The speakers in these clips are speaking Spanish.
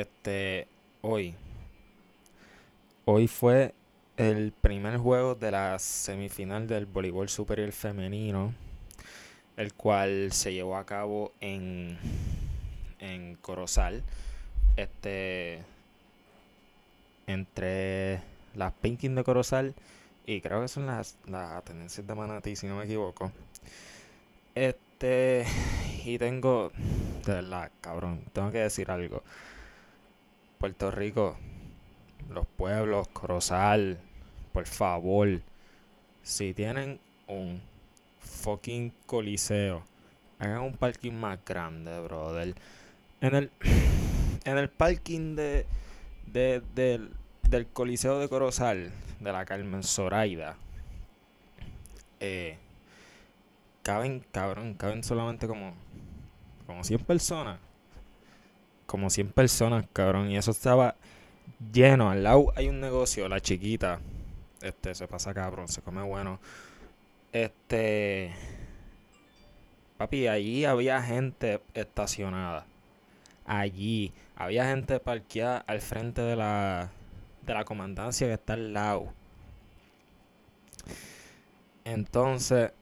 Este, hoy. Hoy fue el primer juego de la semifinal del voleibol superior femenino, el cual se llevó a cabo en, en Corozal. Este, entre las Pinking de Corozal y creo que son las, las tendencias de Manatí, si no me equivoco. Este, y tengo, de cabrón, tengo que decir algo. Puerto Rico, los pueblos, Corozal, por favor, si tienen un fucking coliseo, hagan un parking más grande, brother. En el, en el parking de, de, del, del coliseo de Corozal, de la Carmen Zoraida, eh, caben, cabrón, caben solamente como, como 100 personas. Como 100 personas, cabrón. Y eso estaba lleno. Al lado hay un negocio, la chiquita. Este, se pasa cabrón, se come bueno. Este. Papi, allí había gente estacionada. Allí había gente parqueada al frente de la, de la comandancia que está al lado. Entonces,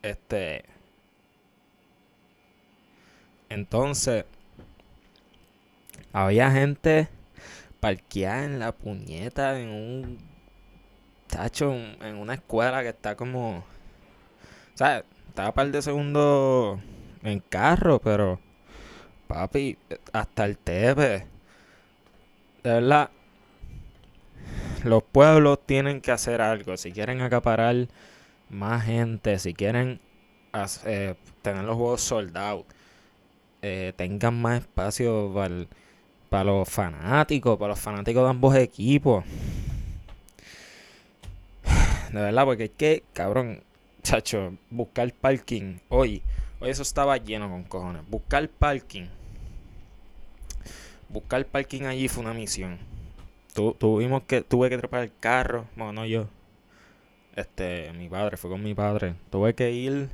este. Entonces, había gente parqueada en la puñeta en un tacho en una escuela que está como o sea estaba par de segundos en carro pero papi hasta el tepe. De verdad los pueblos tienen que hacer algo. Si quieren acaparar más gente si quieren hacer, tener los juegos soldados eh, tengan más espacio para para los fanáticos, para los fanáticos de ambos equipos. De verdad, porque es que, cabrón, chacho, buscar parking hoy, hoy eso estaba lleno con cojones. Buscar parking, buscar parking allí fue una misión. tuvimos que, tuve que trepar el carro, bueno, no yo, este, mi padre, fue con mi padre. Tuve que ir,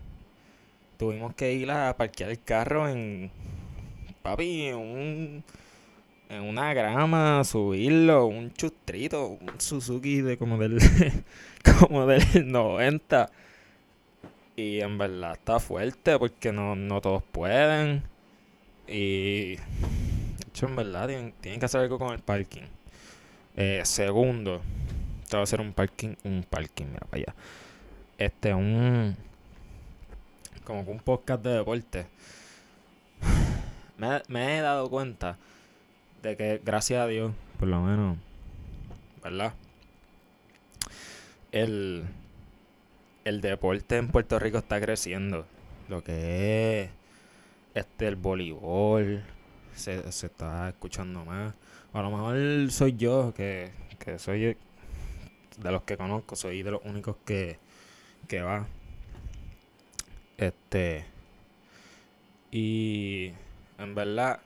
tuvimos que ir a parquear el carro en, papi, un en una grama, subirlo, un chustrito, un Suzuki de como del como del 90. Y en verdad está fuerte porque no, no todos pueden. Y de hecho en verdad tienen, que hacer algo con el parking. Eh, segundo, esto va a ser un parking, un parking, mira para allá. Este, un como un podcast de deporte. Me he dado cuenta de que gracias a Dios, por lo menos, ¿verdad? El, el deporte en Puerto Rico está creciendo. Lo que es este el voleibol se, se está escuchando más. A lo mejor soy yo, que, que soy de los que conozco, soy de los únicos que, que va. Este. Y en verdad,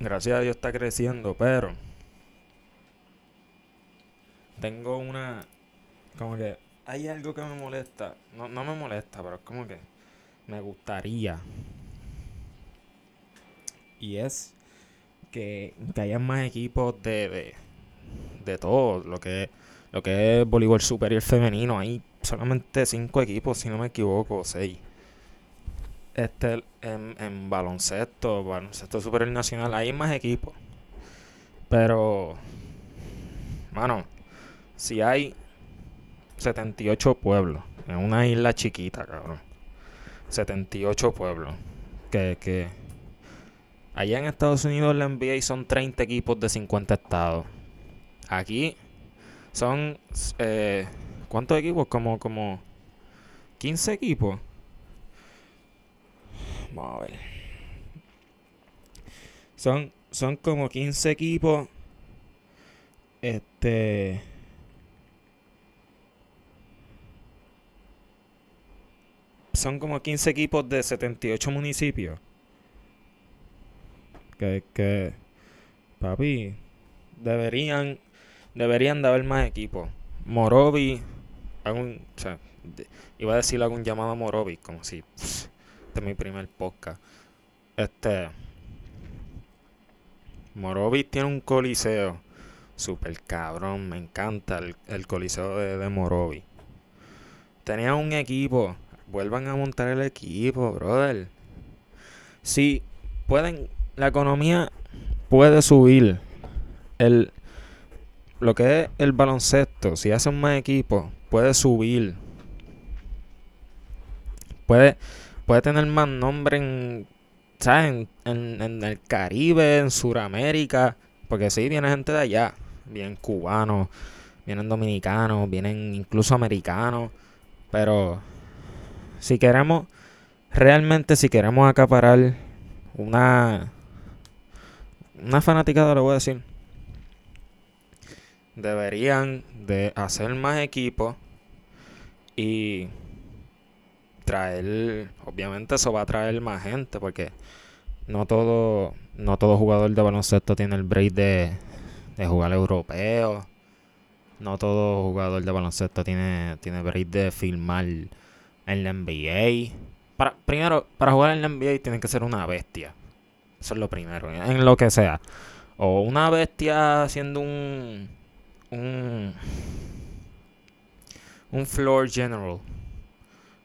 gracias a Dios está creciendo, pero tengo una como que hay algo que me molesta, no, no me molesta, pero es como que me gustaría. Y es que, que haya más equipos de, de, de todo lo que lo que es voleibol superior femenino. Hay solamente cinco equipos si no me equivoco seis este en, en baloncesto, baloncesto superior nacional, hay más equipos. Pero, mano, si hay 78 pueblos en una isla chiquita, cabrón. 78 pueblos. Que, que allá en Estados Unidos la NBA son 30 equipos de 50 estados. Aquí son, eh, ¿cuántos equipos? Como, como 15 equipos. Vamos a ver. Son, son como 15 equipos. Este. Son como 15 equipos de 78 municipios. Que, que papi, deberían, deberían de haber más equipos. Morovi, algún, o sea, iba a decir algún llamado a Morovi, como si este es mi primer podcast. Este. Morovis tiene un coliseo. Super cabrón, me encanta el, el coliseo de, de Morovis. Tenía un equipo. Vuelvan a montar el equipo, brother. Si pueden, la economía puede subir. El, lo que es el baloncesto, si hacen más equipos, puede subir. Puede, puede tener más nombre en, ¿sabes? En, el Caribe, en Sudamérica. Porque sí, viene gente de allá. Vienen cubanos, vienen dominicanos, vienen incluso americanos. Pero si queremos, realmente si queremos acaparar una, una fanaticada, le voy a decir, deberían de hacer más equipos y traer, obviamente eso va a traer más gente porque no todo, no todo jugador de baloncesto tiene el break de, jugar europeo. No todo jugador de baloncesto tiene, tiene break de filmar en la NBA. Para, primero, para jugar en la NBA tiene que ser una bestia. Eso es lo primero, en lo que sea. O una bestia haciendo un. un. un floor general.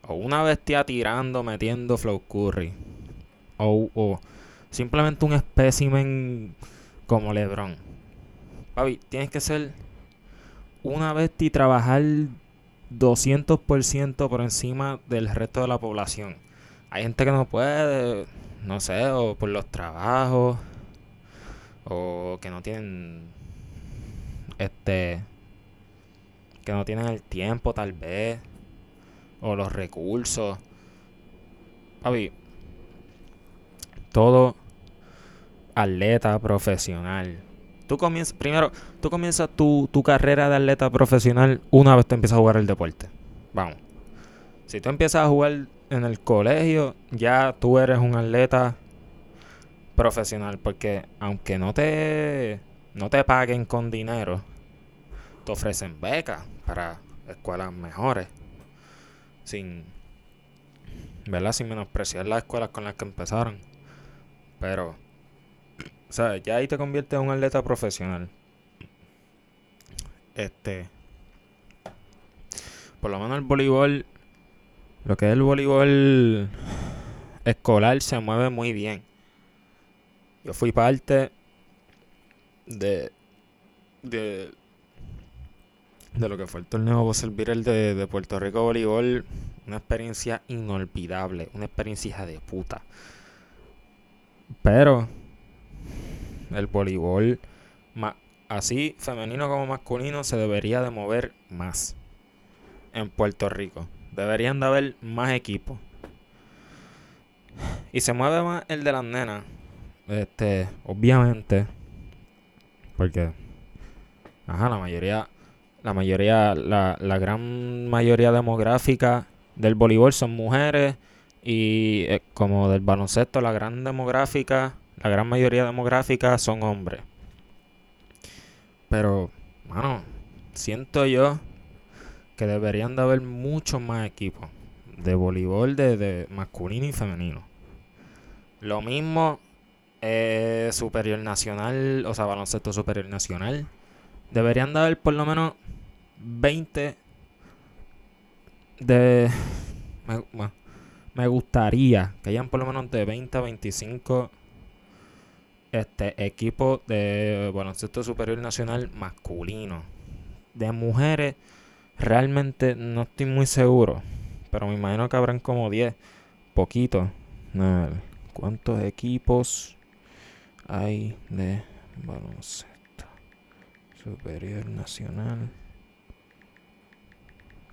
O una bestia tirando, metiendo flow curry. O, o simplemente un espécimen como LeBron. Papi, tienes que ser una bestia y trabajar 200% por encima del resto de la población. Hay gente que no puede, no sé, o por los trabajos, o que no tienen, este, que no tienen el tiempo tal vez, o los recursos. Papi, todo atleta profesional Tú comienzas, primero, tú comienzas tu, tu carrera de atleta profesional una vez te empiezas a jugar el deporte. Vamos. Si tú empiezas a jugar en el colegio, ya tú eres un atleta profesional. Porque aunque no te, no te paguen con dinero, te ofrecen becas para escuelas mejores. Sin, ¿verdad? Sin menospreciar las escuelas con las que empezaron. Pero sea, ya ahí te conviertes en un atleta profesional. Este. Por lo menos el voleibol. Lo que es el voleibol escolar se mueve muy bien. Yo fui parte de. de. De lo que fue el torneo servir el de, de Puerto Rico Voleibol. Una experiencia inolvidable. Una experiencia hija de puta. Pero el voleibol, así femenino como masculino, se debería de mover más en Puerto Rico. Deberían de haber más equipos. Y se mueve más el de las nenas. Este, obviamente. Porque. Ajá, la mayoría. La mayoría. La, la gran mayoría demográfica del voleibol son mujeres. Y eh, como del baloncesto, la gran demográfica la gran mayoría demográfica son hombres. Pero, mano, siento yo que deberían de haber muchos más equipos de voleibol de, masculino y femenino. Lo mismo eh, superior nacional, o sea, baloncesto superior nacional. Deberían de haber por lo menos 20 de... Me, me gustaría que hayan por lo menos de 20 a 25 este equipo de baloncesto superior nacional masculino. De mujeres, realmente no estoy muy seguro. Pero me imagino que habrán como 10. Poquito. ¿Cuántos equipos hay de baloncesto superior nacional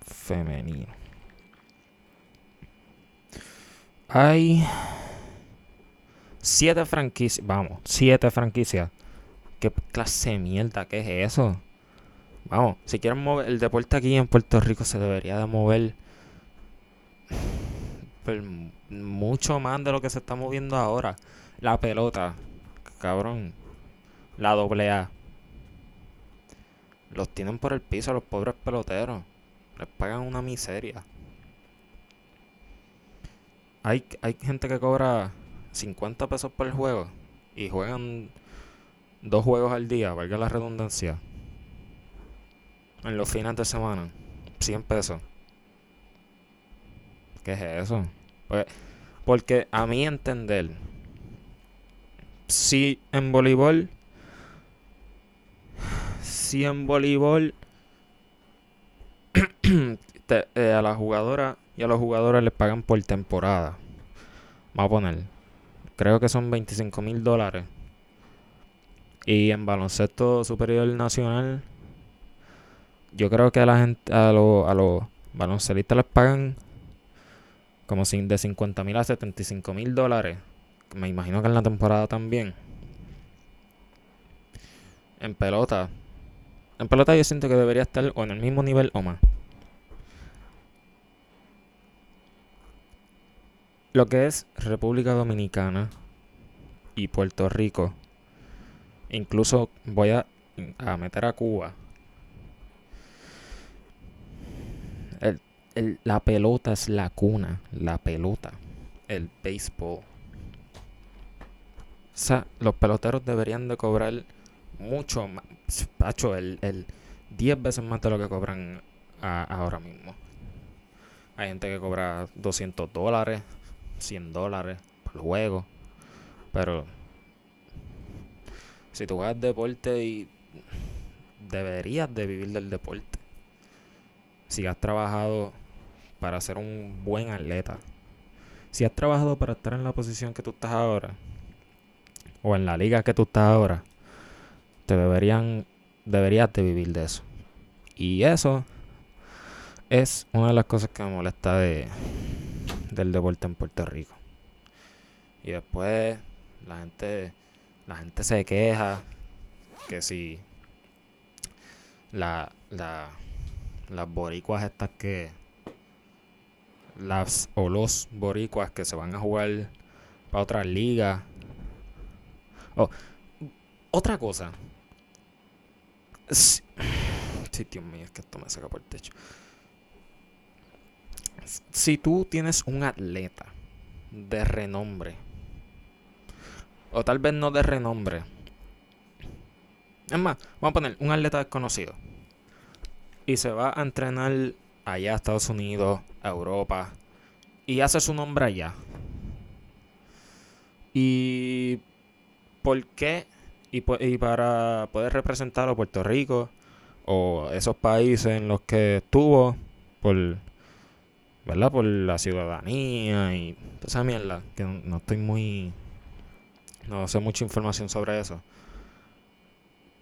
femenino? Hay Siete franquicias. Vamos, siete franquicias. ¿Qué clase de mierda? ¿Qué es eso? Vamos, si quieren mover el deporte aquí en Puerto Rico se debería de mover pues, mucho más de lo que se está moviendo ahora. La pelota, cabrón. La doble A. Los tienen por el piso los pobres peloteros. Les pagan una miseria. Hay, hay gente que cobra 50 pesos por el juego y juegan dos juegos al día, valga la redundancia, en los fines de semana, 100 pesos. ¿Qué es eso? Pues, porque a mi entender, si en voleibol, si en voleibol eh, a la jugadora y a los jugadores les pagan por temporada, vamos a poner, creo que son 25 mil dólares. Y en baloncesto superior nacional, yo creo que a la gente, a los, a los baloncelistas les pagan como de 50 mil a 75 mil dólares. Me imagino que en la temporada también. En pelota. En pelota yo siento que debería estar o en el mismo nivel o más. Lo que es República Dominicana y Puerto Rico. Incluso voy a, a meter a Cuba. la pelota es la cuna. La pelota. El béisbol. O sea, los peloteros deberían de cobrar mucho más. Pacho, el, el 10 veces más de lo que cobran ahora mismo. Hay gente que cobra 200 dólares, 100 dólares por juego. Pero si tú juegas deporte y deberías de vivir del deporte. Si has trabajado para ser un buen atleta. Si has trabajado para estar en la posición que tú estás ahora, o en la liga que tú estás ahora, te deberían, deberías de vivir de eso. Y eso es una de las cosas que me molesta de, del deporte en Puerto Rico. Y después la gente, la gente se queja que si la, la, las boricuas estas que las o los boricuas que se van a jugar para otra liga. Oh, otra cosa. Sí, Dios mío, es que esto me saca por el techo si tú tienes un atleta de renombre, o tal vez no de renombre, es más, vamos a poner un atleta desconocido, y se va a entrenar allá a Estados Unidos, a Europa, y hace su nombre allá. ¿Y por qué? Y, para poder representar a Puerto Rico o esos países en los que estuvo por ¿verdad? Por la ciudadanía y esa mierda, que no, estoy muy... No sé mucha información sobre eso.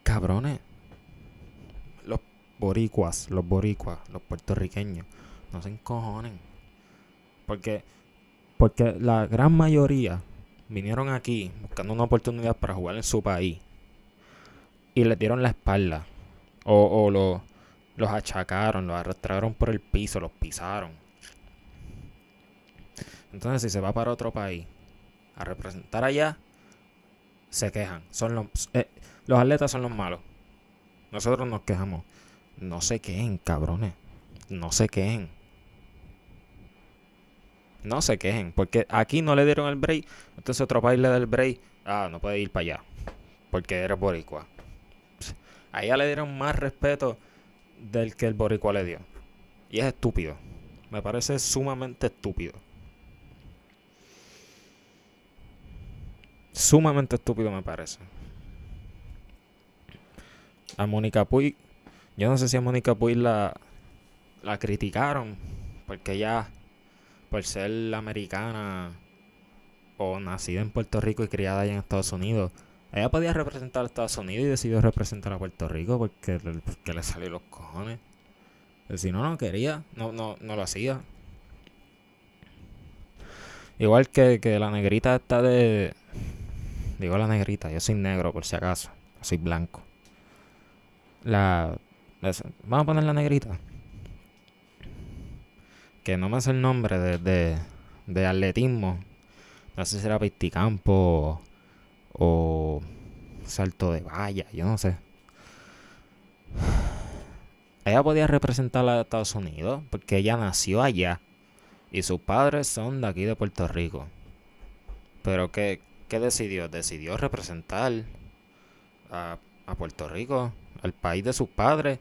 Cabrones. Los boricuas, los boricuas, los puertorriqueños, no se encojonen. Porque, porque la gran mayoría vinieron aquí buscando una oportunidad para jugar en su país. Y les dieron la espalda. O, o lo, los achacaron, los arrastraron por el piso, los pisaron entonces, si se va para otro país a representar allá, se quejan. Son los, eh, los atletas son los malos. Nosotros nos quejamos. No se quejen, cabrones. No se quejen. No se quejen. Porque aquí no le dieron el break. Entonces otro país le da el break. Ah, no puede ir para allá. Porque eres boricua. Allá le dieron más respeto del que el boricua le dio. Y es estúpido. Me parece sumamente estúpido. Sumamente estúpido me parece. A Mónica Puig, yo no sé si a Mónica Puig la, la criticaron porque ella, por ser americana o nacida en Puerto Rico y criada allá en Estados Unidos, ella podía representar a Estados Unidos y decidió representar a Puerto Rico porque, le salió los cojones. Si no, no quería, no, no, no lo hacía. Igual que, que la negrita está de, Digo la negrita, yo soy negro por si acaso. soy blanco. La. Vamos a poner la negrita. Que no me hace el nombre de, de, de atletismo. No sé si era Pisticampo o, salto de valla, yo no sé. Ella podía representar a Estados Unidos porque ella nació allá y sus padres son de aquí de Puerto Rico. Pero que ¿Qué decidió? Decidió representar a, a Puerto Rico, al país de sus padres,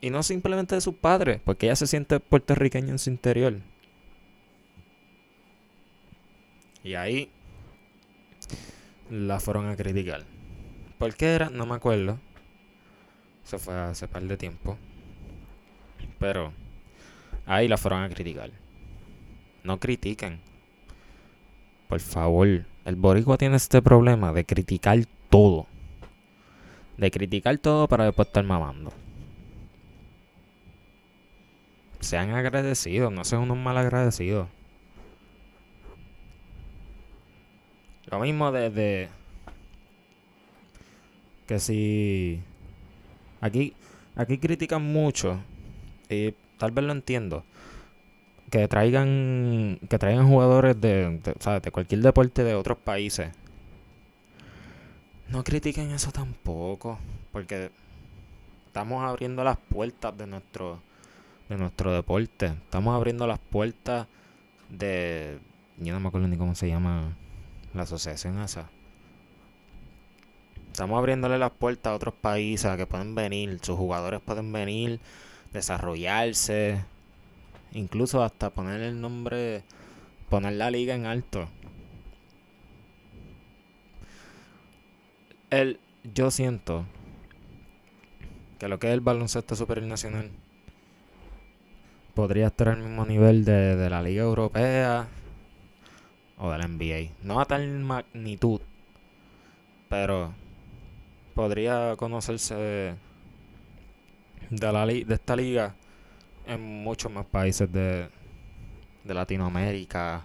y no simplemente de sus padres, porque ella se siente puertorriqueña en su interior. Y ahí la fueron a criticar. ¿Por qué era? No me acuerdo. Se fue hace par de tiempo. Pero ahí la fueron a criticar. No critiquen. Por favor. El boricua tiene este problema de criticar todo. De criticar todo para después estar mamando. Sean agradecidos, no sean unos mal agradecidos. Lo mismo desde que si aquí aquí critican mucho y tal vez lo entiendo que traigan que traigan jugadores de, de, de cualquier deporte de otros países. No critiquen eso tampoco porque estamos abriendo las puertas de nuestro de nuestro deporte. Estamos abriendo las puertas de yo no me acuerdo ni cómo se llama la asociación esa. Estamos abriéndole las puertas a otros países que pueden venir, sus jugadores pueden venir, desarrollarse, incluso hasta poner el nombre, poner la liga en alto. El, yo siento que lo que es el baloncesto superior nacional podría estar al mismo nivel de, de la Liga Europea o de la NBA. No a tal magnitud, pero podría conocerse de, la de esta liga en muchos más países de, de Latinoamérica,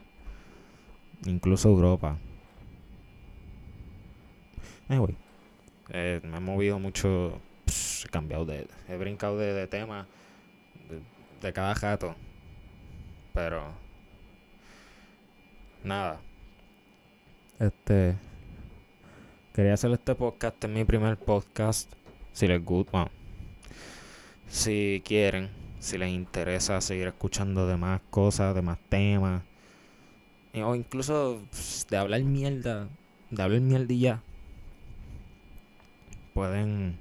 incluso Europa. Anyway, eh, me he movido mucho, he cambiado de, he brincado de, tema de, de cada jato, pero nada. Este Quería hacer este podcast, es mi primer podcast. Si les gusta, si quieren, si les interesa seguir escuchando de más cosas, de más temas, o incluso de hablar mierda, de hablar mierdilla, pueden,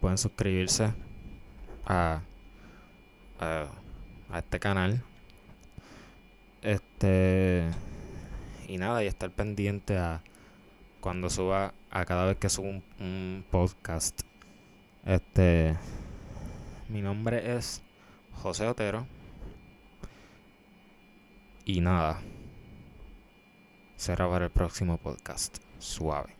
pueden suscribirse a, a, a este canal. Este, y nada, y estar pendiente a cuando suba, a cada vez que suba un, podcast. Este, mi nombre es José Otero. Y nada, será para el próximo podcast. Suave.